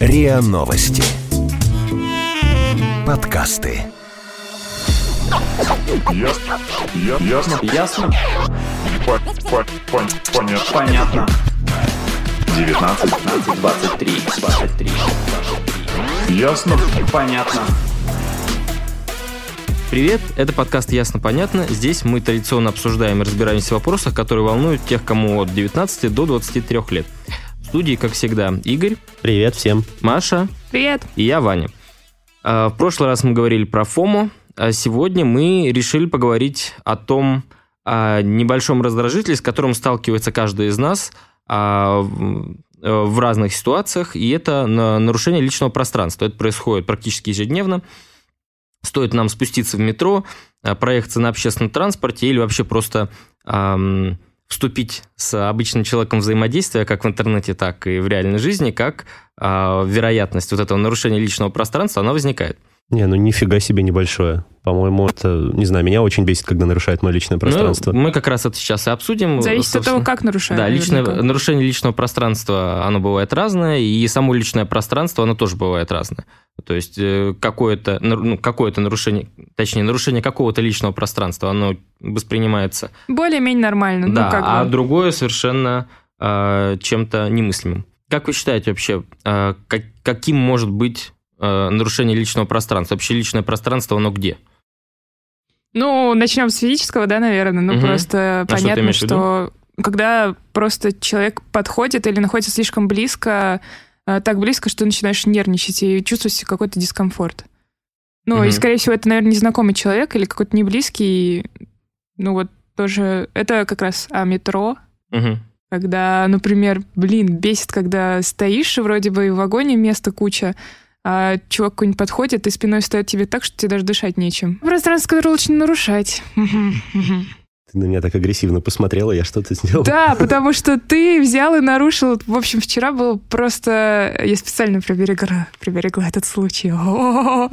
РИА Новости. Подкасты. Ясно. Я- Ясно. Ясно? По- по- пон- Понятно. Понятно. 19. 15, 23, 23, 23. Ясно. Понятно. Привет, это подкаст «Ясно-понятно». Здесь мы традиционно обсуждаем и разбираемся в вопросах, которые волнуют тех, кому от 19 до 23 лет. В студии, как всегда, Игорь, Привет всем. Маша Привет. и я, Ваня. А, В прошлый раз мы говорили про ФОМО, а сегодня мы решили поговорить о том о небольшом раздражителе, с которым сталкивается каждый из нас а, в э, в разных ситуациях, и это на- нарушение личного пространства. Это происходит практически ежедневно. Стоит нам спуститься в метро, а, проехаться на общественном транспорте или вообще просто вступить с обычным человеком в взаимодействие, как в интернете, так и в реальной жизни, как а, вероятность вот этого нарушения личного пространства, она возникает. Не, ну нифига себе небольшое. По-моему, это, не знаю, меня очень бесит, когда нарушает мое личное пространство. Ну, мы как раз это сейчас и обсудим. Зависит от того, как нарушают. Да, личное, наверняка. нарушение личного пространства, оно бывает разное, и само личное пространство, оно тоже бывает разное. То есть э, какое-то, ну, какое-то нарушение, точнее, нарушение какого-то личного пространства, оно воспринимается, Более-менее нормально. да, ну, как а бы. другое совершенно э, чем-то немыслимым. Как вы считаете вообще, э, как- каким может быть э, нарушение личного пространства? Вообще личное пространство, оно где? Ну, начнем с физического, да, наверное. Ну, Мгм. просто А что понятно, виду? что когда просто человек подходит или находится слишком близко, э, так близко, что начинаешь нервничать и себе какой-то дискомфорт. Ну, и, Мгм. скорее всего, это, наверное, незнакомый человек или какой-то неблизкий. Ну, вот тоже... Это как раз о метро, Мгм. Когда, например, блин, бесит, когда стоишь, и вроде бы и в вагоне места куча, а чувак какой-нибудь подходит и спиной стоит тебе так, что тебе даже дышать нечем. Пространство, которое лучше не нарушать. Ты на меня так агрессивно посмотрела, я что-то сделал. Да, потому что ты взял и нарушил. В общем, вчера был просто... Я специально приберегла, приберегла этот случай. О-о-о.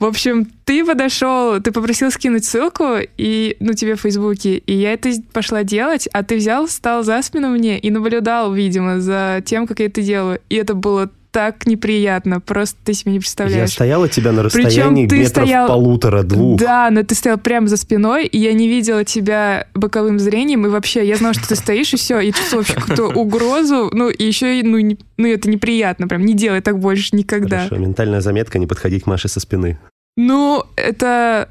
В общем, ты подошел, ты попросил скинуть ссылку, и, ну, тебе в Фейсбуке, и я это пошла делать, а ты взял, стал за спину мне и наблюдал, видимо, за тем, как я это делаю. И это было так неприятно, просто ты себе не Я представляешь. стоял от тебя на Причем расстоянии ты метров стоял- полутора-двух. Да, но ты стоял прямо за спиной, и я не видела тебя боковым зрением, и вообще я знала, что ты стоишь, и все, и чувствовала вообще какую-то угрозу, ну, и еще, и, ну, не- ну, это неприятно, прям, не делай так больше никогда. Хорошо, ментальная заметка, не подходить к Маше со спины. Ну, это...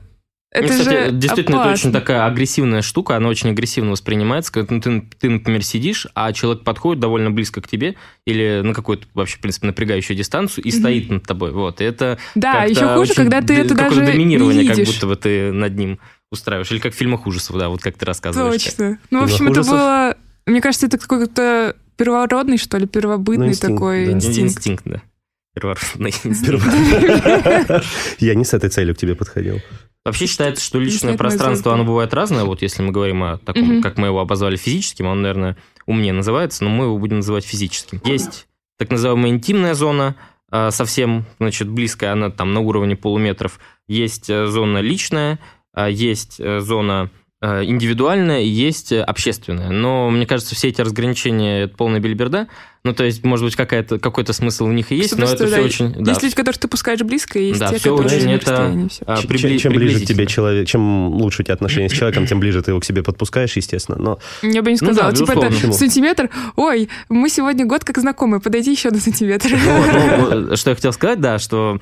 Ну, Это кстати, же действительно, это опасно. очень такая агрессивная штука, она очень агрессивно воспринимается, когда ну, ты, ты, например, сидишь, а человек подходит довольно близко к тебе или на какую-то вообще, в принципе, напрягающую дистанцию и стоит над тобой. Вот, и это Да, еще хуже, очень когда ты это какое-то даже доминирование, не как видишь. будто бы ты над ним устраиваешь. Или как в фильмах ужасов, да, вот как ты рассказываешь. Точно. Ну, в общем, это ужасов? было... Мне кажется, это какой-то первородный, что ли, первобытный Ну, инстинкт, такой да. инстинкт. Инстинкт, да. Первородный инстинкт. Я не с этой целью к тебе подходил. Вообще считается, что личное пространство, оно бывает разное. Вот если мы говорим о таком, Мгм. как мы его обозвали физическим, он, наверное, умнее называется, но мы его будем называть физическим. Есть так называемая интимная зона, а, совсем, значит, близкая, она там на уровне полуметров. Есть э, зона личная, а, есть э, зона э, индивидуальная, и есть общественная. Но мне кажется, все эти разграничения это полная бельберда. Ну, то есть, может быть, какая-то, какой-то смысл в них и есть, Что но это да, все очень... да, Есть люди, которых ты пускаешь близко, и есть Да, те, всё которые очень это- всё. а, Чем- прибли- чем ближе к тебе человек, чем лучше у тебя отношения с человеком, тем ближе ты его к себе подпускаешь, естественно. Но Я бы не Ну да, сказала. типа безусловно. это Почему? сантиметр. Ой, мы сегодня год как знакомы, подойди еще на сантиметр. Ну, вот, ну, что я хотел сказать, да, что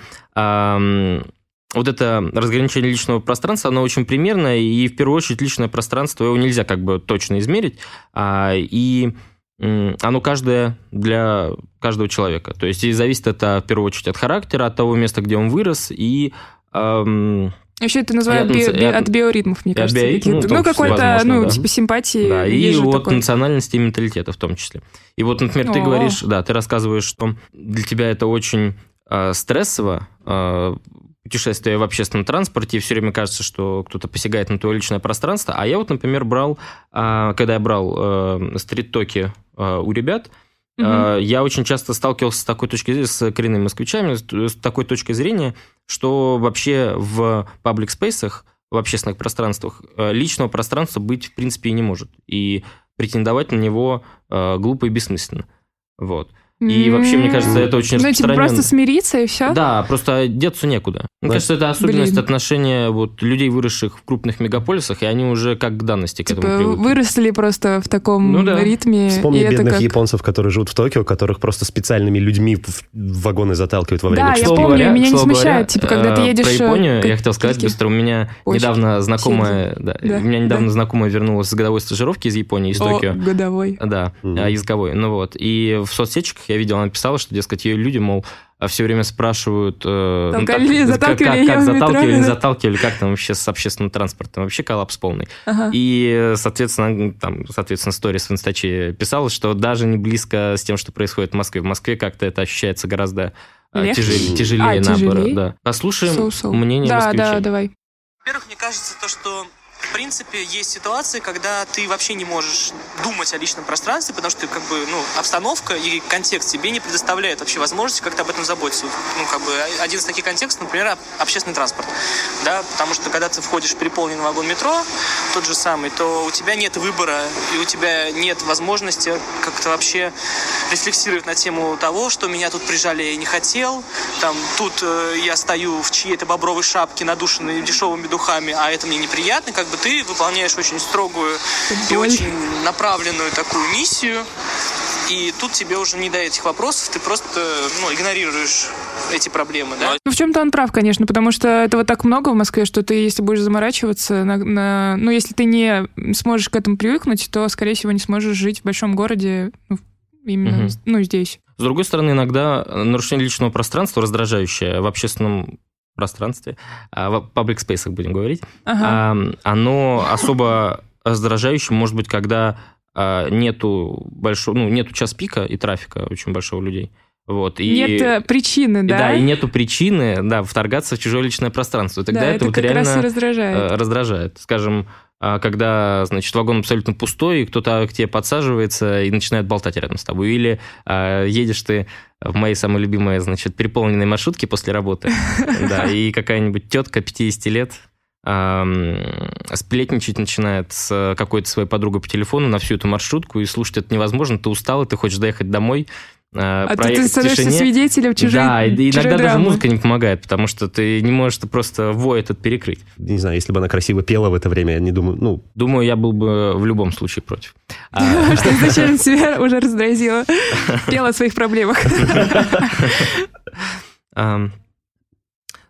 вот это разграничение личного пространства, оно очень примерное, и в первую очередь личное пространство, его нельзя как бы точно измерить, а, и оно каждое для каждого человека. То есть и зависит это в первую очередь от характера, от того места, где он вырос, и ам, Вообще это называют би- би- от- биоритмов, мне кажется. каких-то. ну, Ну, какой-то, ну, да. типа симпатии. Да, и есть же от такое. национальности и менталитета в том числе. И вот, например, ты О. говоришь, да, ты рассказываешь, что для тебя это очень стрессово, э, путешествие в общественном транспорте, и все время кажется, что кто-то посягает на твое личное пространство. А я вот, например, брал, э, когда я брал э, стрит-токи э, у ребят, э, я очень часто сталкивался с такой точки зрения, с коренными москвичами, с, такой точкой зрения, что вообще в паблик спейсах в общественных пространствах э, личного пространства быть в принципе и не может. И претендовать на него э, глупо и бессмысленно. Вот. И вообще, мне кажется, это очень Ну, типа распространенно. просто смириться и все? Да, просто деться некуда. Мне Да. кажется, это особенность Блин. отношения вот людей, выросших в крупных мегаполисах, и они уже как к данности к Типа этому привыкли. выросли просто в таком Ну да. ритме. Вспомни и это бедных как... японцев, которые живут в Токио, которых просто специальными людьми в вагоны заталкивают во время Да, я часов. Слово помню, говоря- меня не смущает, говоря, типа, когда ты э, едешь, Про э, Японию, как я хотел сказать быстро, у меня Очень недавно знакомая, да, Да, у меня недавно да. знакомая вернулась с годовой стажировки из Японии, из О, Токио. годовой. Да, а, языковой. Ну вот. И в соцсетчиках я видел, она писала, что, дескать, ее люди, мол, все время спрашивают... э, ну, ли, как- заталкивали как, как в метро, заталкивали, не заталкивали, как там вообще с общественным транспортом. Вообще коллапс полный. Ага. И, соответственно, там, соответственно, сторис в Инстаче писала, что даже не близко с тем, что происходит в Москве. В Москве как-то это ощущается гораздо э, Легче? тяжелее, тяжелее А, наоборот. тяжелее? Да. Послушаем Соу-соу. мнение Да, москвичей. да, давай. Во-первых, мне кажется, то, что принципе есть ситуации, когда ты вообще не можешь думать о личном пространстве, потому что как бы, ну, обстановка и контекст тебе не предоставляют вообще возможности как-то об этом заботиться. Ну, как бы один из таких контекстов, например, об- общественный транспорт. Да, потому что когда ты входишь в переполненный вагон метро, тот же самый, то у тебя нет выбора, и у тебя нет возможности как-то вообще рефлексировать на тему того, что меня тут прижали, я не хотел, там, тут э, я стою в чьей-то бобровой шапке, надушенной дешевыми духами, а это мне неприятно, как бы ты выполняешь очень строгую и очень направленную такую миссию, и тут тебе уже не до этих вопросов, ты просто, ну, игнорируешь эти проблемы, да? Ну, в чем-то он прав, конечно, потому что этого так много в Москве, что ты, если будешь заморачиваться, на, на- ну, если ты не сможешь к этому привыкнуть, то, скорее всего, не сможешь жить в большом городе, ну, именно, Мгм. ну, здесь. С другой стороны, иногда нарушение личного пространства, раздражающее в общественном пространстве, а, в паблик спейсах будем говорить, Ага. а, оно особо раздражающим может быть, когда а, нету большого, ну, нету час пика и трафика очень большого людей. Вот, и, Нет э, причины, и да? и нету причины, да, вторгаться в чужое личное пространство. Тогда Да, это, вот как реально раз и раздражает. э, раздражает. Скажем, когда, значит, вагон абсолютно пустой, и кто-то к тебе подсаживается и начинает болтать рядом с тобой. Или а, едешь ты в моей самой любимой, значит, переполненной маршрутке после работы, да, и какая-нибудь тетка 50 лет сплетничать начинает с какой-то своей подругой по телефону на всю эту маршрутку, и слушать это невозможно, ты устал, и ты хочешь доехать домой, а, А ты в становишься тишине. свидетелем чужой Да, и чужой иногда даже драмы. музыка не помогает, потому что ты не можешь ты просто вой этот перекрыть. Не знаю, если бы она красиво пела в это время, я не думаю, ну, Думаю, я был бы в любом случае против. А, Что изначально себя уже раздразило. Пела о своих проблемах.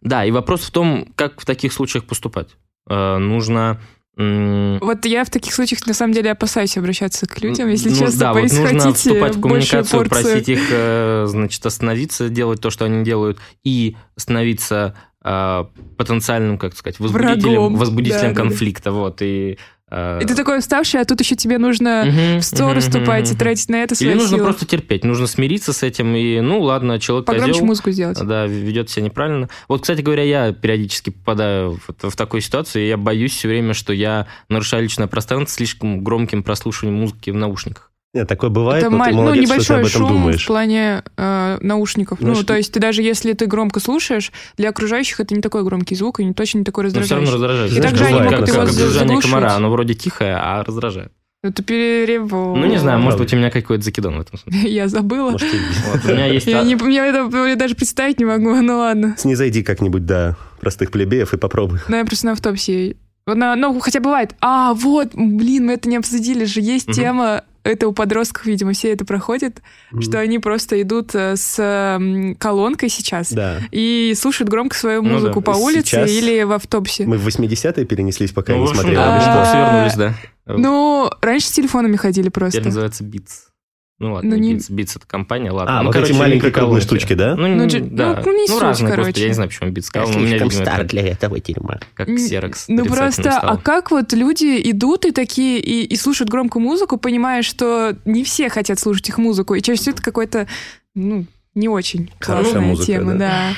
Да, и вопрос в том, как в таких случаях поступать. Э, Нужно... Вот я в таких случаях на самом деле опасаюсь обращаться к людям, если ну, честно, да, вот если нужно вступать в большую коммуникацию, просить их, э, значит, остановиться, делать то, что они делают, и становиться э, потенциальным, как сказать, возбудителем, Врагом. возбудителем Да, да, да. конфликта, вот, и... э, И ты такой уставший, а тут еще тебе нужно мгм, в сторону ступать мгм, и тратить на это Или свои нужно силы. просто терпеть, нужно смириться с этим, и, ну, ладно, человек Погромче козел, музыку сделать. да, ведет себя неправильно. Вот, кстати говоря, я периодически попадаю в, в такую ситуацию, и я боюсь все время, что я нарушаю личное пространство слишком громким прослушиванием музыки в наушниках. Нет, такое бывает, Это но маль- ты ну, молодец, что ты небольшой об этом шум в думаешь. плане э, наушников. Ну, Ну, что- то есть ты даже если ты громко слушаешь, для окружающих это не такой громкий звук и не точно не такой Но все раздражающий. равно раздражает. И Знаешь, также они могут как, его как заглушивать. комара, оно вроде тихое, а раздражает. Это перебор. Ну, не знаю, может быть, у меня какой-то закидон в этом смысле. Я забыла. Может, у меня есть... Я, это даже представить не могу, ну ладно. Снизойди как-нибудь до простых плебеев и попробуй. Ну, я просто на на- ну, хотя бывает. А, вот, блин, мы это не обсудили же. Есть тема, это у подростков, видимо, все это проходит, что они просто идут э, с колонкой сейчас Да. и слушают громко свою Ну да. музыку по улице Сейчас или в автобусе. Мы в 80-е перенеслись, пока Ну, я не общем, смотрел. да, или А, да. Ну, раньше с телефонами ходили просто. Теперь называется Beats. Ну ладно, Ну, не- Beats, Beats это компания, ладно. А, ну, вот короче, эти маленькие круглые штучки, да? Ну, Ну, н- же- да. ну, не суть, разные, короче. господи, я не знаю, почему Beats сказал, но у меня, видимо, это для этого дерьма. как Xerox. Ну просто, стало. а как вот люди идут и такие, и, и слушают громкую музыку, понимая, что не все хотят слушать их музыку, и чаще всего это какой-то, ну, не очень Хорошая классная музыка, тема, да. да.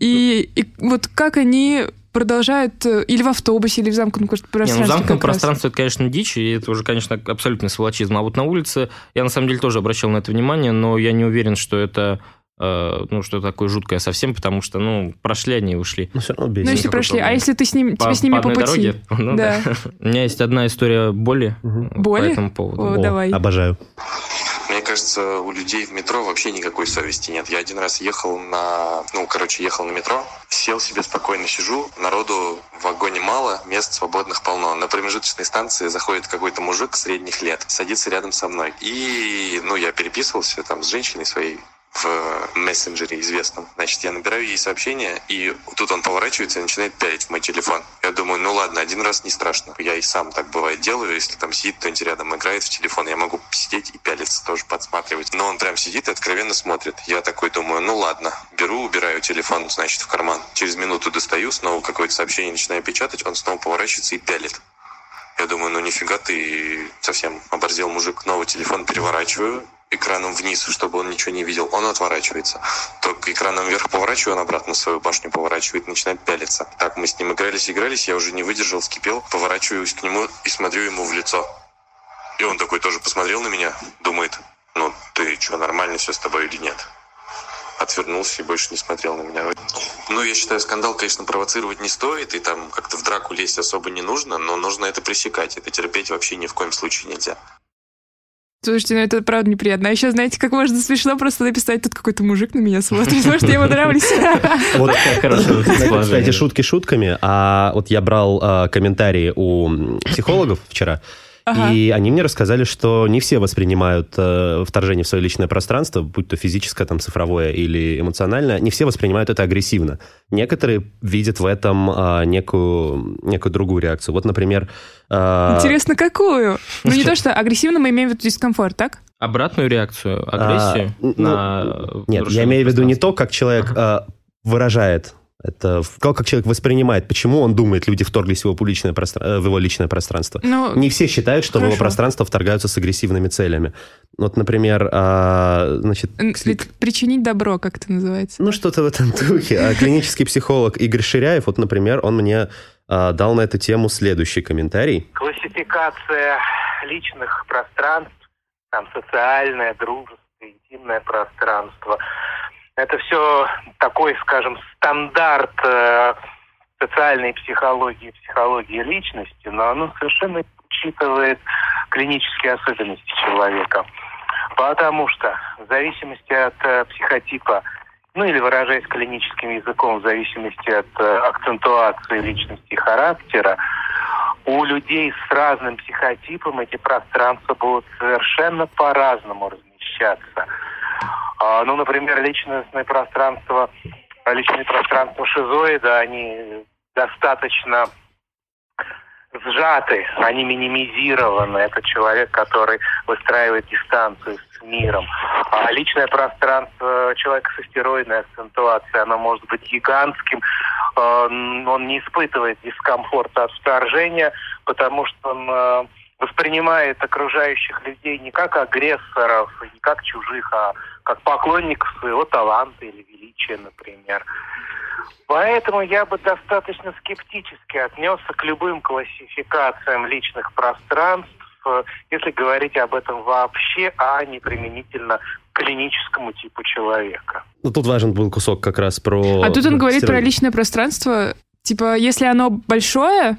И, и вот как они продолжают э, или в автобусе, или в замкнутом Не, ну пространстве. замкнутое пространство это, конечно, дичь, и это уже, конечно, абсолютный сволочизм. А вот на улице я на самом деле тоже обращал на это внимание, но я не уверен, что это э, ну, что такое жуткое совсем, потому что, ну, прошли они и ушли. Ну, все равно Ну, бесит. если прошли, а если ты с ним, По, тебе с ними по по, пути? дороге? Ну, Да. У меня есть одна история боли э, Боли? по этому поводу. О, давай. Обожаю. Мне кажется, у людей в метро вообще никакой совести нет. Я один раз ехал на... Ну, короче, ехал на метро, сел себе спокойно, сижу, народу в вагоне мало, мест свободных полно. На промежуточной станции заходит какой-то мужик средних лет, садится рядом со мной. И, ну, я переписывался там с женщиной своей, в мессенджере известном. Значит, я набираю ей сообщение, и тут он поворачивается и начинает пялить в мой телефон. Я думаю, ну ладно, один раз не страшно. Я и сам так бывает делаю, если там сидит кто-нибудь рядом, играет в телефон, я могу сидеть и пялиться, тоже подсматривать. Но он прям сидит и откровенно смотрит. Я такой думаю, ну ладно, беру, убираю телефон, значит, в карман. Через минуту достаю, снова какое-то сообщение начинаю печатать, он снова поворачивается и пялит. Я думаю, ну нифига ты совсем оборзел мужик. Новый телефон переворачиваю, экраном вниз, чтобы он ничего не видел, он отворачивается. Только экраном вверх поворачиваю, он обратно свою башню поворачивает, начинает пялиться. Так мы с ним игрались, игрались, я уже не выдержал, вскипел, поворачиваюсь к нему и смотрю ему в лицо. И он такой тоже посмотрел на меня, думает, ну ты что, нормально все с тобой или нет? Отвернулся и больше не смотрел на меня. Ну, я считаю, скандал, конечно, провоцировать не стоит, и там как-то в драку лезть особо не нужно, но нужно это пресекать. Это терпеть вообще ни в коем случае нельзя. Слушайте, ну это правда неприятно. А еще, знаете, как можно смешно просто написать, тут какой-то мужик на меня смотрит, может, я ему нравлюсь. Вот Кстати, шутки шутками, а вот я брал а, комментарии у психологов вчера, Ага. И они мне рассказали, что не все воспринимают э, вторжение в свое личное пространство, будь то физическое, там, цифровое или эмоциональное, не все воспринимают это агрессивно. Некоторые видят в этом а, некую, некую другую реакцию. Вот, например... а, Интересно, какую? Ну, не то, что агрессивно мы имеем в виду дискомфорт, так? Обратную реакцию, агрессию А, ну, на Нет, я имею в виду не то, как человек а, выражает это, как, как человек воспринимает, почему он думает, люди вторглись в его, публичное э, в его личное пространство. Ну, Не все считают, что в его Хорошо. пространство вторгаются с агрессивными целями. Вот, например, а, значит, причинить добро, как это называется. ну что-то в этом духе. А клинический психолог Игорь Ширяев, вот, например, он мне а, дал на эту тему следующий комментарий. классификация личных пространств, там социальное, дружеское, интимное пространство. Это все такой, скажем, стандарт э, социальной психологии, психологии личности, но оно совершенно учитывает клинические особенности человека. Потому что в зависимости от э, психотипа, ну или выражаясь клиническим языком, в зависимости от э, акцентуации личности и характера, у людей с разным психотипом эти пространства будут совершенно по-разному размещаться. А, ну, например, личностное пространство, а, личные пространства шизоида, они достаточно сжаты, они минимизированы. Это человек, который выстраивает дистанцию с миром. А личное пространство человека с астероидной акцентуацией, оно может быть гигантским, э, он не испытывает дискомфорта от вторжения, потому что он э, воспринимает окружающих людей не как агрессоров, не как чужих, а как поклонников своего таланта или величия, например. Поэтому я бы достаточно скептически отнесся к любым классификациям личных пространств, если говорить об этом вообще, а не применительно к клиническому типу человека. Ну, тут важен был кусок как раз про... А тут он говорит про личное пространство. Типа, если оно большое,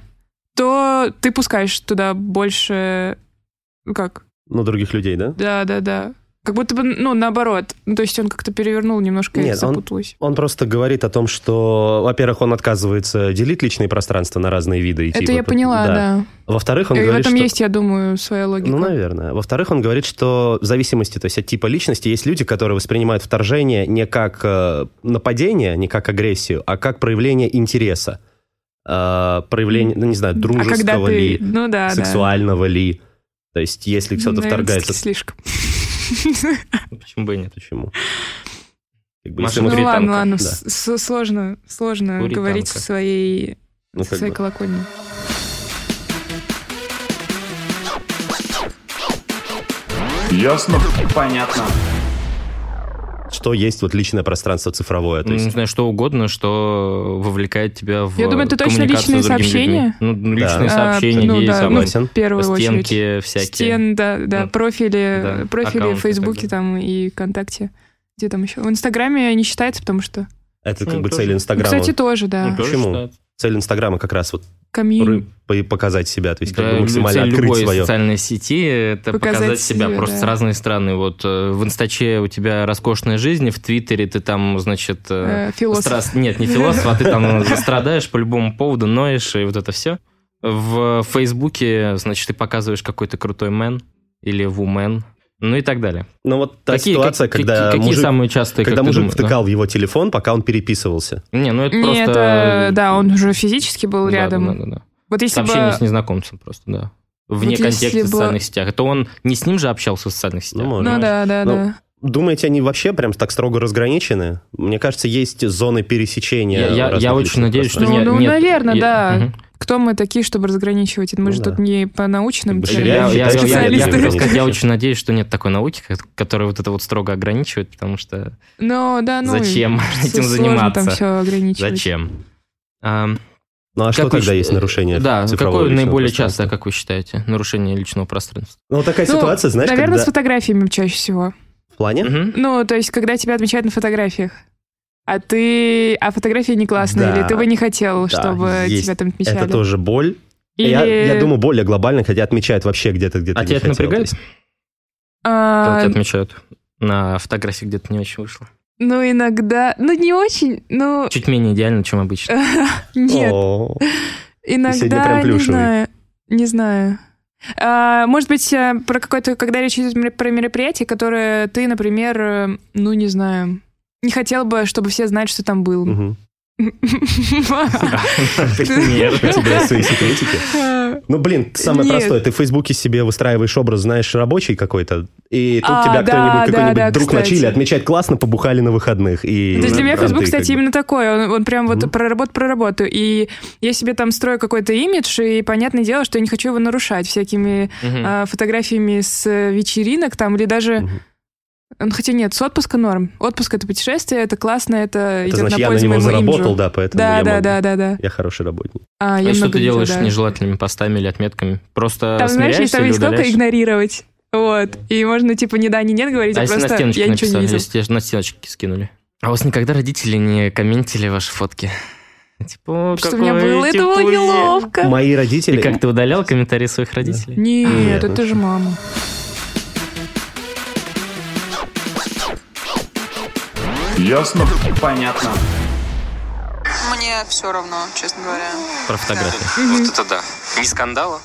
то ты пускаешь туда больше... ну, Как? Ну, других людей, да? Да, да, да. Как будто бы, ну, наоборот. Ну, то есть он как-то перевернул немножко, я Нет, он- запуталась. Он просто говорит о том, что, во-первых, он отказывается делить личные пространства на разные виды. и Это типы. я поняла, да. Во-вторых, он И в говорит, этом что... есть, я думаю, своя логика. Ну, наверное. Во-вторых, он говорит, что в зависимости то есть, от типа личности есть люди, которые воспринимают вторжение не как э, нападение, не как агрессию, а как проявление интереса. Э, проявление, ну, не знаю, а дружеского ты... ли, Ну, да, да. сексуального ли. То есть, если кто-то вторгается... слишком. Почему бы и нет? Почему? Как бы, Ну ладно, танка. ладно, Да. с- с- сложно, сложно говорить танка. со своей, Ну, со своей бы. колокольни. Ясно? Понятно. Что есть вот личное пространство цифровое? То Ну, не есть, знаю, что угодно, что вовлекает тебя в Я думаю, это точно коммуникацию личные сообщения? людьми. Ну, ну, личные А, сообщения, ну, есть, да, ну, согласен. в первую очередь. стенки всякие. Стен, да, да, Ну, профили, да, профили аккаунты в Фейсбуке там и ВКонтакте. Где там еще? В Инстаграме не считается, потому что... это как Ну, бы тоже. цель Ну, Инстаграма. Кстати, тоже, да. Ну, тоже Почему? считается. Цель Инстаграма как раз вот По- показать себя, то есть как Да, бы максимально открыть любой свое. социальной сети это Показать показать, себя себя, просто да. с разной стороны. Вот э, в Инстаче у тебя роскошная жизнь, в Твиттере ты там, значит... э, Э, философ. страс- Нет, не философ, а ты там страдаешь по любому поводу, ноешь и вот это все. В Фейсбуке, значит, ты показываешь какой-то крутой мэн или вумен, ну и так далее. Но вот та Какие- ситуация, какие- когда какие мужик, самые частые, когда как мужик думаешь, да? втыкал в его телефон, пока он переписывался. Не, ну это Не, просто... это, да, он уже физически был Да, рядом. да, да, да. Вот если Сообщение бы... с незнакомцем просто, да. Вне Вот контекста бы- социальных сетях. Это он не с ним же общался в социальных сетях. Ну. Ну да, да, Ну, да. Думаете, они вообще прям так строго разграничены? Мне кажется, есть зоны пересечения. Я, я- я очень надеюсь, что. Ну, не- ну, нет. наверное, Я- да. Мгм. Кто мы такие, чтобы разграничивать? Мы Ну же да. тут не по научным целям. Я Я, очень надеюсь, что нет такой науки, ко- которая вот это вот строго ограничивает, потому что Ну, да, ну... зачем этим заниматься? там все ограничивать. Зачем? Ам, Ну а что как вы тогда щ- есть нарушение Да, какое наиболее частое, как вы считаете, нарушение личного пространства? Ну, вот такая Ну, ситуация, знаешь, Наверное, когда... с фотографиями чаще всего. В плане? Мгм. Ну, то есть, когда тебя отмечают на фотографиях, а ты... А фотографии не классные, Да. или ты бы не хотел, Да, чтобы есть. тебя там отмечали? Это тоже боль. Или... Я, я думаю, более глобально, хотя отмечают вообще где-то, где-то А тебя это хотел. напрягает? А, Когда тебя отмечают на фотографии где-то не очень вышло. ну, иногда... Ну, не очень, ну... Чуть менее идеально, чем обычно. Нет, иногда, не знаю. Не знаю. А, может быть, э, про какое-то, когда речь идет про мероприятие, которое ты, например, э, ну, не знаю, не хотел бы, чтобы все знали, что там был. мгм. Например. У тебя свои секретики. Ну, блин, самое Нет. простое. Ты в Фейсбуке себе выстраиваешь образ, знаешь, рабочий какой-то, и тут А, тебя кто-нибудь, какой-нибудь друг на чиле отмечает классно, побухали на выходных. То есть для меня Facebook, как кстати, именно такой. Он, прям вот про работу, про работу. И я себе там строю какой-то имидж, и понятное дело, что я не хочу его нарушать всякими а, фотографиями с э, вечеринок там, или даже... Ну, хотя нет, с отпуска норм. Отпуск — это путешествие, это классно, это, Это идет значит, на я на пользу него заработал, имиджу. да, поэтому Да, я да, могу. да, да, да. Я хороший работник. А, А я что ты делаешь да. с нежелательными постами или отметками? Просто Там, знаешь, есть там есть удаляешь? игнорировать. Вот. И можно, типа, ни да, ни нет говорить, А а, если на просто стеночке я ничего не написали, видел. если тебе на стеночке скинули? А у вас никогда родители не комментили ваши фотки? Типа, «О, Что у меня было, это было типузи». неловко. Мои И родители... как ты удалял комментарии своих родителей? Нет, это же мама. Ясно? Понятно. Мне все равно, честно говоря. Про фотографии. Вот это да. Не скандала?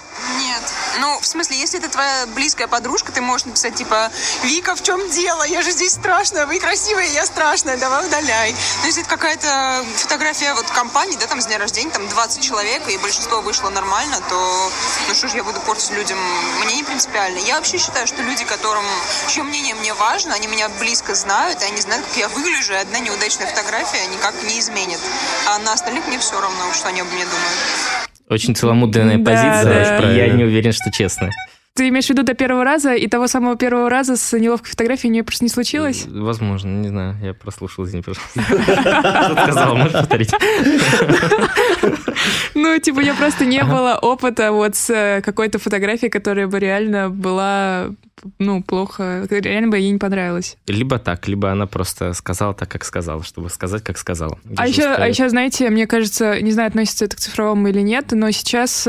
Ну, в смысле, если это твоя близкая подружка, ты можешь написать, типа, Вика, в чем дело? Я же здесь страшная, вы красивая, я страшная, давай удаляй. Но если это какая-то фотография вот компании, да, там с дня рождения, там 20 человек, и большинство вышло нормально, то ну что ж я буду портить людям? Мне не принципиально. Я вообще считаю, что люди, которым, чье мнение мне важно, они меня близко знают, и они знают, как я выгляжу, и одна неудачная фотография никак не изменит. А на остальных мне все равно, что они обо мне думают. Очень целомудренная Да, позиция, да. я не уверен, что честно. Ты имеешь в виду до первого раза, и того самого первого раза с неловкой фотографией у нее просто не случилось? Возможно, не знаю, я прослушал, извини, пожалуйста. Сказал, можешь повторить? Ну, типа, я просто не было опыта вот с э, какой-то фотографией, которая бы реально была, ну, плохо, реально бы ей не понравилась. Либо так, либо она просто сказала так, как сказала, чтобы сказать, как сказала. А еще, а еще, знаете, мне кажется, не знаю, относится это к цифровому или нет, но сейчас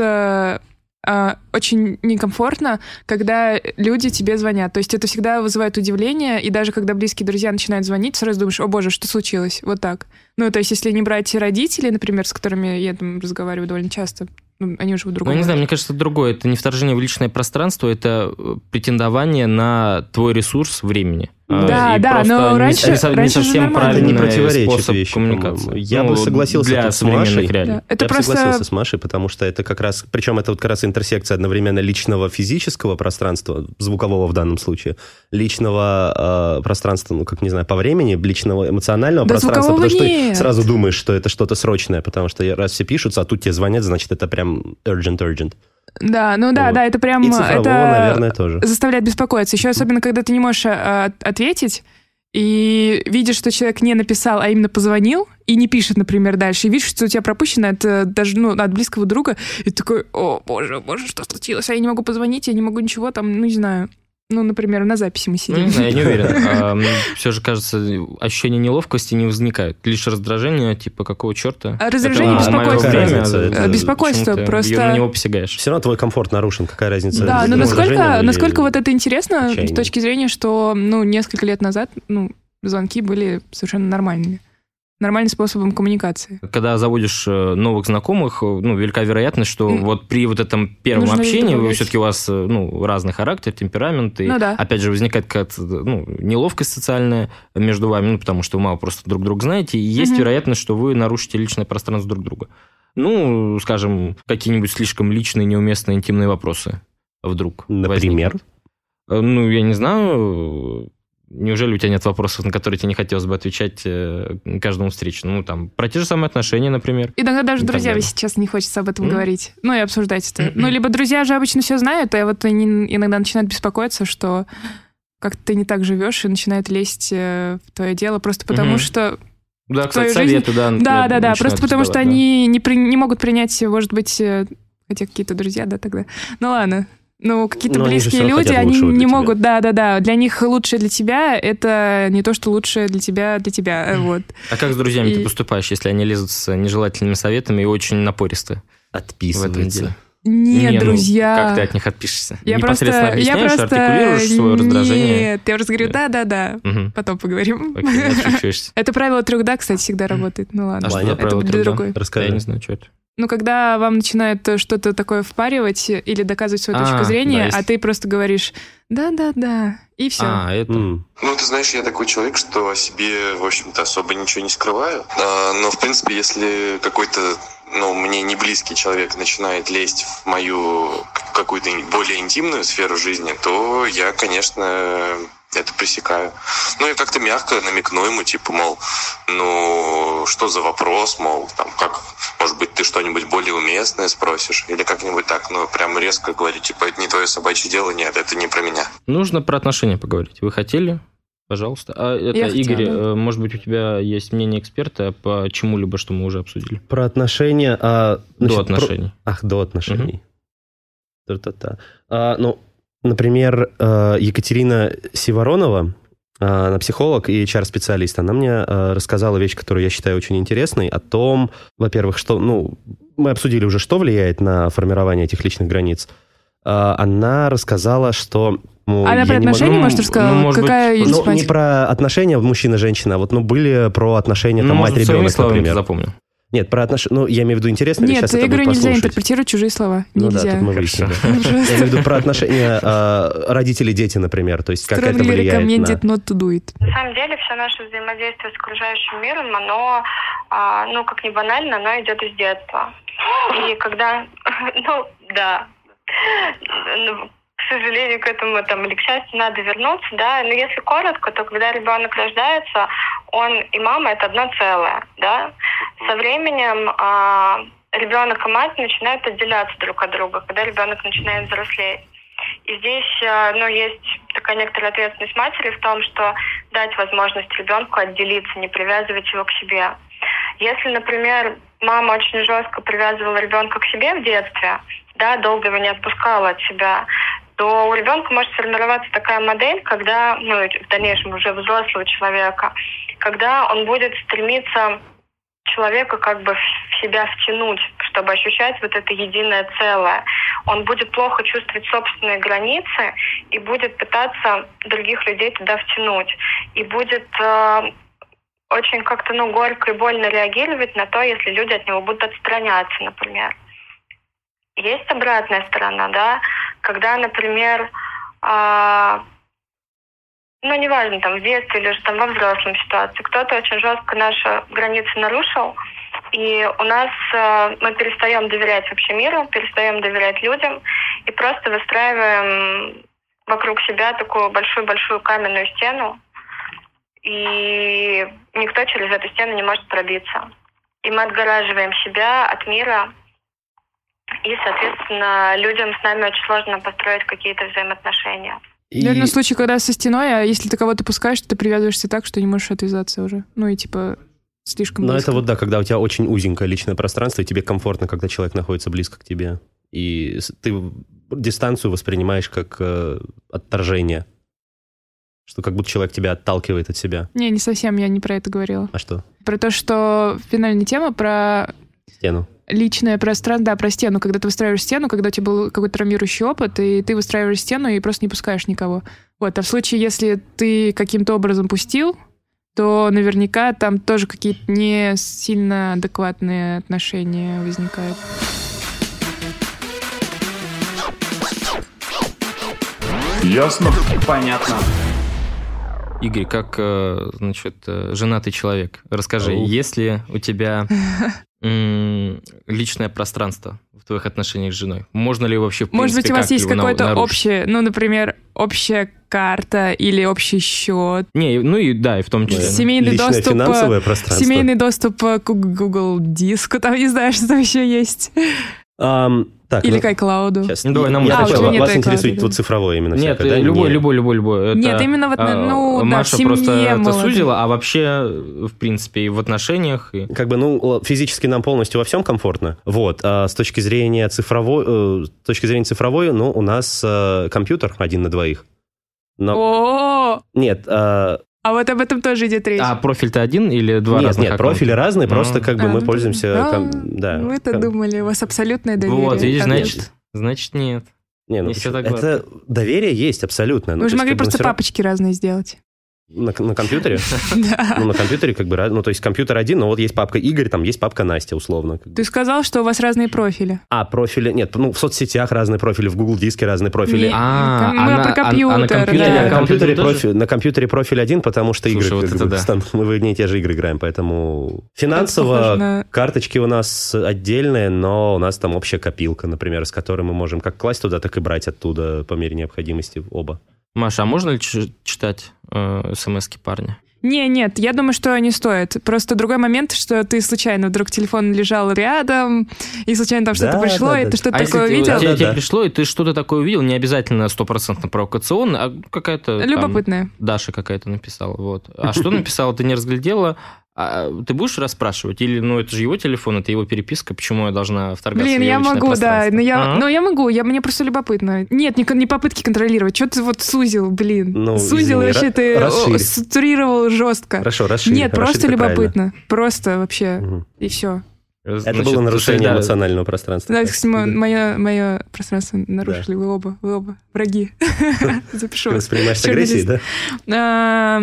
э, э, очень некомфортно, когда люди тебе звонят. То есть это всегда вызывает удивление, и даже когда близкие друзья начинают звонить, сразу думаешь, о боже, что случилось? Вот так. Ну, то есть если не брать родителей, например, с которыми я там разговариваю довольно часто, ну, они уже в Ну, другом. я не знаю, мне кажется, это другое. Это не вторжение в личное пространство, это э, претендование на твой ресурс времени. А, Да, и да, но не- раньше- не, не раньше же совсем нормально. Это не правильный противоречит способ вещи, коммуникации. по-моему. Я Ну, бы согласился для с Машей. реалий. Да. Это я бы просто... согласился с Машей, потому что это как раз, причем это вот как раз интерсекция одновременно личного физического пространства, звукового в данном случае, личного э, пространства, ну, как не знаю, по времени, личного эмоционального Да пространства, потому что нет. ты сразу думаешь, что это что-то срочное, потому что раз все пишутся, а тут тебе звонят, значит, это прям urgent-urgent. Да, ну да, Вот. да, это прям... И цифрового, это наверное, тоже. заставляет беспокоиться. Еще особенно, когда ты не можешь а, ответить, и видишь, что человек не написал, а именно позвонил, и не пишет, например, дальше, и видишь, что у тебя пропущено от, э, даже, ну, от близкого друга, и ты такой, о, боже, боже, что случилось? А я не могу позвонить, я не могу ничего там, ну, не знаю. Ну, например, на записи мы Ну, сидим. не знаю, я не уверен. все же, кажется, ощущения неловкости не возникают. Лишь раздражение, типа, какого черта? А раздражение, беспокойство. почему беспокойство, просто- На него посягаешь. Все равно твой комфорт нарушен, какая разница? Да, но насколько, насколько вот это интересно с точки зрения, что, ну, несколько лет назад, ну, звонки были совершенно нормальными. Нормальным способом коммуникации. Когда заводишь э, новых знакомых, э, ну, велика вероятность, что М. вот при вот этом первом Нужно общении, вы все-таки у вас, э, ну, разный характер, темперамент, и Ну да. опять же возникает какая-то, ну, неловкость социальная между вами, ну, потому что вы мало просто друг друга знаете, и есть Мгм. вероятность, что вы нарушите личное пространство друг друга. Ну, скажем, какие-нибудь слишком личные, неуместные, интимные вопросы вдруг Например? возникнут. Ну, я не знаю. Неужели у тебя нет вопросов, на которые тебе не хотелось бы отвечать э, каждому встречному? Ну, там, про те же самые отношения, например. Иногда даже И друзьями сейчас не хочется об этом М. говорить. Ну, и обсуждать это. Ну, либо друзья же обычно все знают, а вот они иногда начинают беспокоиться, что как ты не так живешь, и начинают лезть э, в твое дело, просто потому Мгм. что... Да, кстати, жизнь- советы, да. Да, да, да, просто потому что да. они не, при- не могут принять, может быть, э, хотя какие-то друзья, да, тогда. Ну, ладно. Ну, какие-то они близкие равно люди, они не тебя. могут, да, да, да. Для них лучшее для тебя это не то, что лучшее для тебя для тебя. Вот. А как с друзьями ты И- поступаешь, если они лезут с нежелательными советами и очень напористы? Отписывается. Нет, Не, ну, друзья. как ты от них отпишешься? Я Непосредственно просто, я объясняешь, просто... артикулируешь свое раздражение? Нет, я просто говорю, да-да-да, Мгм. потом поговорим. Окей. Это правило трех «да», кстати, всегда работает. Ну ладно, А что это правило трех «да»? Расскажи. Я не знаю, что это. Ну, когда вам начинают э, что-то такое впаривать или доказывать свою А, точку да, зрения, есть. а ты просто говоришь «да-да-да», и все. А, это... Ну, ты знаешь, я такой человек, что о себе, в общем-то, особо ничего не скрываю. А, Но, в принципе, если какой-то, ну, мне не близкий человек начинает лезть в мою какую-то более интимную сферу жизни, то я, конечно, это пресекаю. Ну, я как-то мягко намекну ему, типа, мол, ну, что за вопрос, мол, там, как, может быть, ты что-нибудь более уместное спросишь, или как-нибудь так, ну, прям резко говорю, типа, это не твое собачье дело, нет, это не про меня. Нужно про отношения поговорить. Вы хотели? Пожалуйста. А это, Я хотела, Игорь, да. э, может быть, у тебя есть мнение эксперта по чему-либо, что мы уже обсудили? Про отношения... а, До значит, про- отношений. Ах, до отношений. Та-та-та. А, ну, например, э, Екатерина Сиворонова, а, она психолог и HR-специалист, она мне э, рассказала вещь, которую я считаю очень интересной, о том, во-первых, что, ну, мы обсудили уже, что влияет на формирование этих личных границ. Она рассказала, что... ну, Она я про могу- отношения, ну, может, рассказала? ну, может быть, Какая ее Ну, не про отношения мужчина-женщина, а вот, ну, были про отношения, там, ну, мать-ребенок, например. запомнил. Нет, про отношения... Ну, я имею в виду интересно, Нет, сейчас я это будет нельзя послушать? интерпретировать чужие слова. Ну да, Нельзя. тут мы выяснили. Я имею в виду про отношения э, родители-дети, например, то есть как это влияет recommended на... not to do it. На самом деле все наше взаимодействие с окружающим миром, оно, а, ну, как ни банально, оно идет из детства. И когда, ну, да, Ну, к сожалению, к этому там или к счастью надо вернуться, да. Но если коротко, то когда ребенок рождается, он и мама это одно целое, да. Со временем а, ребенок и мать начинают отделяться друг от друга, когда ребенок начинает взрослеть. И здесь, э, ну, есть такая некоторая ответственность матери в том, что дать возможность ребенку отделиться, не привязывать его к себе. Если, например, мама очень жестко привязывала ребенка к себе в детстве, да, долго его не отпускала от себя, то у ребенка может сформироваться такая модель, когда, ну, в дальнейшем уже взрослого человека, когда он будет стремиться человека как бы в себя втянуть, чтобы ощущать вот это единое целое. Он будет плохо чувствовать собственные границы и будет пытаться других людей туда втянуть. И будет э, очень как-то ну, горько и больно реагировать на то, если люди от него будут отстраняться, например. Есть обратная сторона, да, когда, например, а, ну, неважно, там, в детстве или же там во взрослом ситуации, кто-то очень жестко наши границы нарушил, и у нас э, мы перестаем доверять вообще миру, перестаем доверять людям и просто выстраиваем вокруг себя такую большую-большую каменную стену, и никто через эту стену не может пробиться. И мы отгораживаем себя от мира, и, соответственно, людям с нами очень сложно построить какие-то взаимоотношения. И- Наверное, случай, когда со стеной, а если ты кого-то пускаешь, то ты привязываешься так, что не можешь отвязаться уже. Ну и типа слишком Но близко. это вот, да, когда у тебя очень узенькое личное пространство, и тебе комфортно, когда человек находится близко к тебе. И ты дистанцию воспринимаешь как э, отторжение. Что как будто человек тебя отталкивает от себя. Не, не совсем, я не про это говорила. А что? Про то, что финальная тема про Стену. Личное пространство, да, про стену, когда ты выстраиваешь стену, когда у тебя был какой-то травмирующий опыт, и ты выстраиваешь стену и просто не пускаешь никого. Вот, а в случае, если ты каким-то образом пустил, то наверняка там тоже какие-то не сильно адекватные отношения возникают. Ясно? Понятно. Игорь, как, э, значит, э, женатый человек, расскажи, Ау. есть ли у тебя личное пространство в твоих отношениях с женой? Можно ли вообще, в Может быть, принципе, у вас есть какое-то общее, ну, например, общая карта или общий счет, Не, ну и да, и в том числе. Семейный Личное доступ, э, финансовое пространство. семейный доступ к Google диску, там не знаю, что там еще есть, Ам, так, или ну, iCloud. Сейчас. Ну, давай, нам Я а, у хотел- тебя нет вас iCloud, интересует да. вот цифровое именно Нет, всякое, да? любой, Не. любой, любой, любой. Это, Нет, именно вот, а, ну, да, в Маша семье просто это сузила, а вообще, в принципе, и в отношениях, и... Как бы, ну, физически нам полностью во всем комфортно. Вот. А с точки зрения цифровой, э, с точки зрения цифровой, ну, у нас э, компьютер один на двоих. Но О, нет, э, а вот об этом тоже идет речь. А профиль-то один или два нет, разных нет, аккаунта? профили разные, Ну. просто как бы А, мы ну, пользуемся, а, ком- да. Вы-то ком- думали, у вас абсолютное доверие. Вот, видишь, значит, значит, нет. Не, ну, не так это доверие есть абсолютно. Ну, Вы то же могли просто папочки разные сделать. На, на компьютере. Да. Ну, на компьютере как бы, раз- ну, то есть компьютер один, но вот есть папка Игорь, там есть папка Настя, условно. Ты сказал, что у вас разные профили. А, профили, нет, ну, в соцсетях разные профили, в Google Диске разные профили. А, мы а на- про а- компьютер. на, компьютере профиль, один, потому что игры мы в одни и те же игры играем, поэтому финансово на- карточки у нас отдельные, но у нас там общая копилка, например, с которой мы можем как класть туда, так и брать оттуда по мере необходимости оба. Маша, а можно ли читать э, смс-ки парня? Не, нет, я думаю, что не стоит. Просто другой момент, что ты случайно вдруг телефон лежал рядом, и случайно там что-то Да, пришло, да, и да. ты что-то а если такое тебе, увидел. тебе, Да, тебе да. пришло, и ты что-то такое увидел, не обязательно стопроцентно провокационно, а какая-то там Любопытное. Даша какая-то написала. Вот. А что написала, ты не разглядела. А ты будешь расспрашивать? Или, ну, это же его телефон, это его переписка, почему я должна вторгаться Блин, в я его личное могу, да, но я, А? но я могу, я, мне просто любопытно. Нет, не, не попытки контролировать, что ты вот сузил, блин. Ну, сузил, извини, вообще ты структурировал жестко. Хорошо, расширь. Нет, расширь просто ты правильно. любопытно. Просто вообще, Мгм. и все. Это Значит, было нарушение солидар- эмоционального пространства. Да, кстати, мо- да. мое, мое пространство нарушили, вы оба, вы оба враги. Запишу вас. воспринимаешь Чёрный агрессией, да?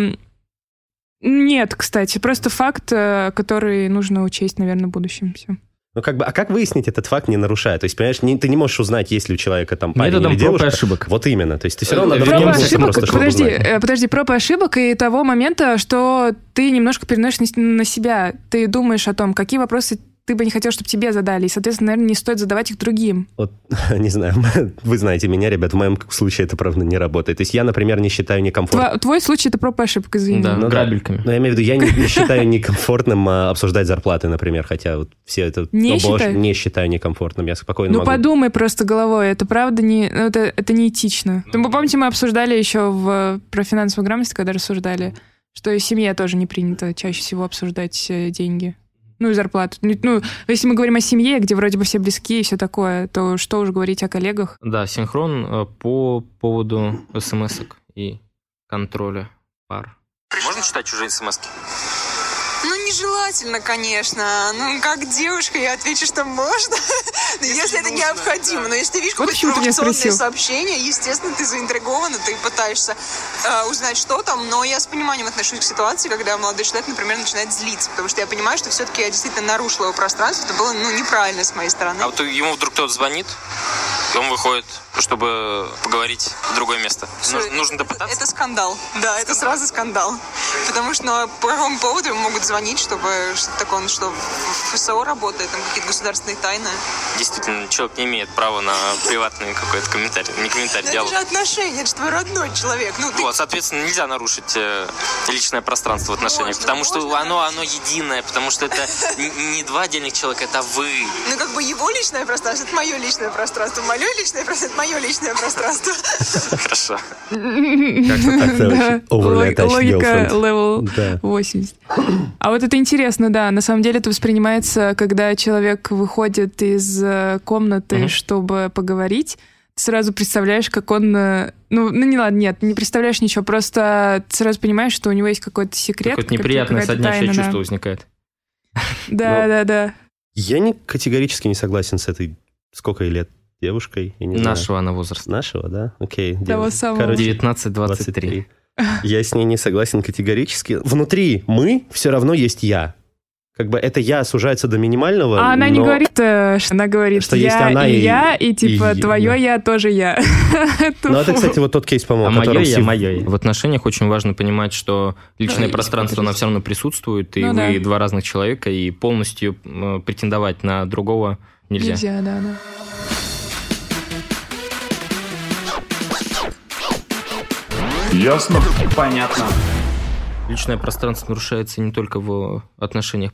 Нет, кстати, просто факт, э, который нужно учесть, наверное, в будущем. Все. Ну, как бы, а как выяснить этот факт, не нарушая? То есть, понимаешь, не- ты не можешь узнать, есть ли у человека там парень Методом или проб и девушка. ошибок. Вот именно. То есть, ты все равно Э, надо вернемся Проб ошибок, просто, подожди, э, подожди, проб и ошибок и того момента, что ты немножко переносишь на себя. Ты думаешь о том, какие вопросы ты бы не хотел, чтобы тебе задали. И, соответственно, наверное, не стоит задавать их другим. Вот, не знаю, вы знаете меня, ребят, в моем случае это, правда, не работает. То есть, я, например, не считаю некомфортным. Тва- Твой случай это проб и ошибка, извини. Да, Ну да. грабельками. Но я имею в виду, я не, не считаю некомфортным а, обсуждать зарплаты, например, хотя вот все это... Не ну, боже, считаешь? Не считаю некомфортным, я спокойно Ну, могу. подумай просто головой, это правда не... ну, это, это неэтично. Ну, вы помните, мы обсуждали еще в, про финансовую грамотность, когда рассуждали, что и в семье тоже не принято чаще всего обсуждать э, деньги. Ну, и зарплату. Ну, Ну, если мы говорим о семье, где вроде бы все близки и все такое, то что уж говорить о коллегах. Да, синхрон э, по поводу смс и контроля пар. Можно читать чужие смс Ну, нежелательно, конечно. Ну, как девушка, я отвечу, что можно. Но если это необходимо. Но если ты видишь Вот какое-то провокационное сообщение, естественно, ты заинтригована, ты пытаешься э, узнать, что там. Но я с пониманием отношусь к ситуации, когда молодой человек, например, начинает злиться. Потому что я понимаю, что все-таки я действительно нарушила его пространство. Это было, ну, неправильно с моей стороны. А вот ему вдруг кто-то звонит, и он выходит, чтобы поговорить в другое место. Нужно, нужно допытаться. это скандал. Да, это сразу скандал. Потому что ну, по какому поводу ему могут звонить, чтобы что-то такое, он что, в ФСО работает, там какие-то государственные тайны. Действительно, человек не имеет права на приватный какой-то комментарий. Не комментарий, диалог. это же отношения, это же твой родной человек. Ну, ты Вот, соответственно, нельзя нарушить э, личное пространство в отношениях, Можно, потому что можно оно, оно единое, потому что это не два отдельных человека, это вы. Ну, как бы его личное пространство, это мое личное пространство. Мое личное пространство, это мое личное пространство. Хорошо. Как-то так, Логика level Да. 80. А вот это интересно, да. На самом деле это воспринимается, когда человек выходит из э, комнаты, чтобы поговорить, ты сразу представляешь, как он... э, Ну, ну не ладно, нет, не представляешь ничего, просто ты сразу понимаешь, что у него есть какой-то секрет. Какое-то неприятное какая-то соднящее тайна, да. чувство возникает. Да, Ну, да, да. Я не, категорически не согласен с этой, сколько ей лет, девушкой? Я не знаю. Нашего она возраста. Нашего, да? Окей. Того дев- самого. короче, 19-23. Я с ней не согласен категорически. Внутри мы все равно есть я. Как бы это я сужается до минимального. А она не но- говорит, э, что она говорит, Что я есть она и и- я, и типа и- твое да. я тоже я. Ну, это, кстати, вот тот кейс, А по-моему, о мое я, мое я. В отношениях очень важно понимать, что личное пространство, оно все равно присутствует, и Ну вы два разных человека, и полностью э, претендовать на другого нельзя. Нельзя, да, да. Ясно? Понятно. Личное пространство нарушается не только в отношениях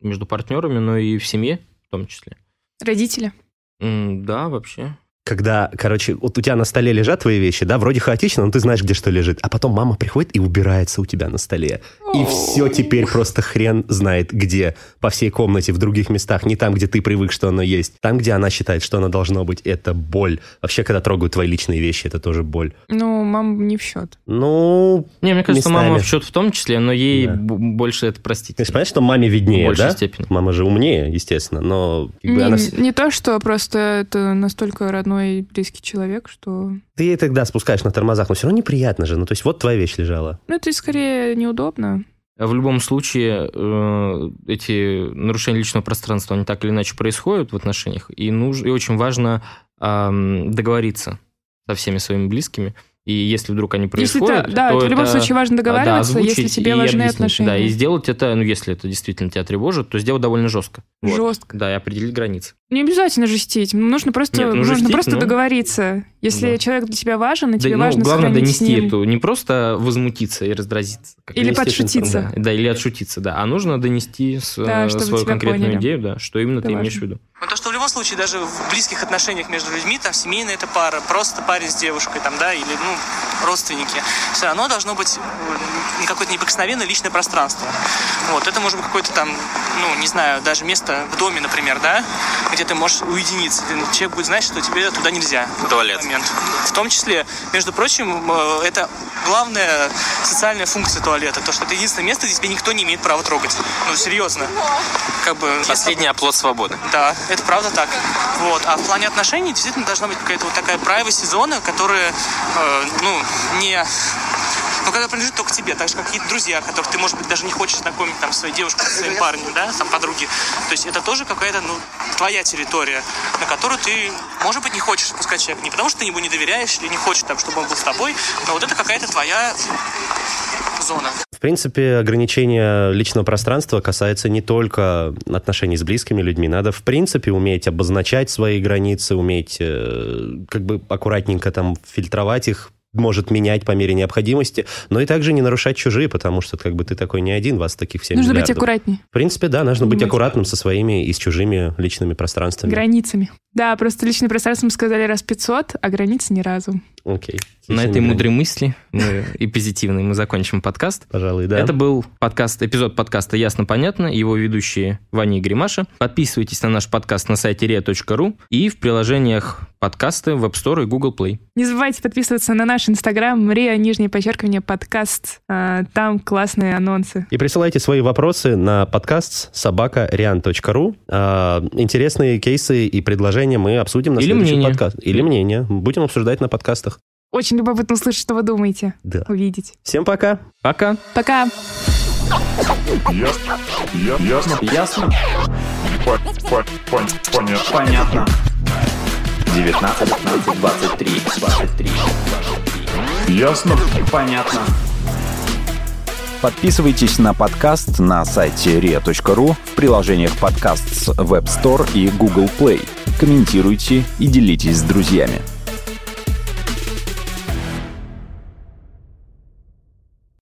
между партнерами, но и в семье в том числе. Родители. М, Да, вообще. Когда, короче, вот у тебя на столе лежат твои вещи, да, вроде хаотично, но ты знаешь, где что лежит. А потом мама приходит и убирается у тебя на столе. И все теперь просто хрен знает где. По всей комнате, в других местах. Не там, где ты привык, что оно есть. Там, где она считает, что оно должно быть. Это боль. Вообще, когда трогают твои личные вещи, это тоже боль. Ну, мам не в счет. Ну, Не, мне кажется, Местами. мама в счет в том числе, но ей Да. б- больше это простить. то есть, понятно, что маме виднее, В большей да? степени. Мама же умнее, естественно, но как бы Не, она... не то, что просто это настолько родной и близкий человек, что... Ты ей тогда спускаешь на тормозах, но все равно неприятно же. Ну, то есть, вот твоя вещь лежала. Ну, это скорее неудобно. А В любом случае, э, эти нарушения личного пространства, они так или иначе происходят в отношениях, и, нужно, и очень важно ам, договориться со всеми своими близкими. И если вдруг они Если происходят, это- да, то это в любом это, случае важно а, да, договариваться, если тебе важны объяснить. отношения. Да, и сделать это, ну, если это действительно тебя тревожит, то сделать довольно жестко. Вот. Жестко. Да, и определить границы. Не обязательно жестить. Нужно просто, Нет, ну, нужно жестить, просто ну. договориться. Если Да. человек для тебя важен, и Да, тебе ну, важно главное сохранить с донести ним... эту, не просто возмутиться и раздразиться. Или подшутиться. Да, да, или отшутиться, да. А нужно донести с- Да, э, свою конкретную поняли. идею, да, что именно Это ты имеешь в важно. виду. Ну, то, что в любом случае, даже в близких отношениях между людьми, там, семейная это пара, просто парень с девушкой, там, да, или, ну, родственники, все равно должно быть какое-то необыкновенное личное пространство. Вот, это может быть какое-то там, ну, не знаю, даже место в доме, например, да, где ты можешь уединиться. Ты- Человек будет знать, что тебе туда нельзя. Туалет. момент. В том числе, между прочим, э, это главная социальная функция туалета, то, что это единственное место, где тебя никто не имеет права трогать. Ну, серьезно. Как бы, если- Последний оплот свободы. да, это правда так. Вот. А в плане отношений действительно должна быть какая-то вот такая privacy зона, которая, э, ну, не... Ну, когда принадлежит только тебе, так же, как какие-то друзья, которых ты, может быть, даже не хочешь знакомить там своей девушкой со своим парнем, да, там подруги. То есть это тоже какая-то, ну, твоя территория, на которую ты, может быть, не хочешь пускать человека. Не потому, что ты ему не доверяешь или не хочешь, там, чтобы он был с тобой, но вот это какая-то твоя зона. В принципе, ограничение личного пространства касается не только отношений с близкими людьми. Надо, в принципе, уметь обозначать свои границы, уметь э, как бы аккуратненько там фильтровать их, может менять по мере необходимости, но и также не нарушать чужие, потому что как бы ты такой не один, вас таких 7 Нужно быть миллиардов. аккуратнее. В принципе, да, нужно быть Быть. аккуратным со своими и с чужими личными пространствами. Границами. Да, просто личное пространство мы сказали раз 500, а границы ни разу. Окей. На Личными этой мудрой мысли мы, и позитивной мы закончим подкаст. Пожалуй, да. Это был подкаст, эпизод подкаста «Ясно-понятно», его ведущие Ваня и Гримаша. Подписывайтесь на наш подкаст на сайте ria.ru и в приложениях подкасты в App Store и Google Play. Не забывайте подписываться на наш инстаграм Мария, нижнее подчеркивание, подкаст. А, Там классные анонсы. И присылайте свои вопросы на подкаст собака.rian.ru. А, Интересные кейсы и предложения мы обсудим на Или следующем подкасте. Или мнение. Будем обсуждать на подкастах. Очень любопытно услышать, что вы думаете. Да. Увидеть. Всем пока. Пока! Пока! Ясно? Ясно? Ясно? По- по- пон- Понятно. Понятно. 19, 19, 23, 23. Ясно? Понятно. Подписывайтесь на подкаст на сайте ria.ru в приложениях подкаст с Web Store и Google Play. Комментируйте и делитесь с друзьями.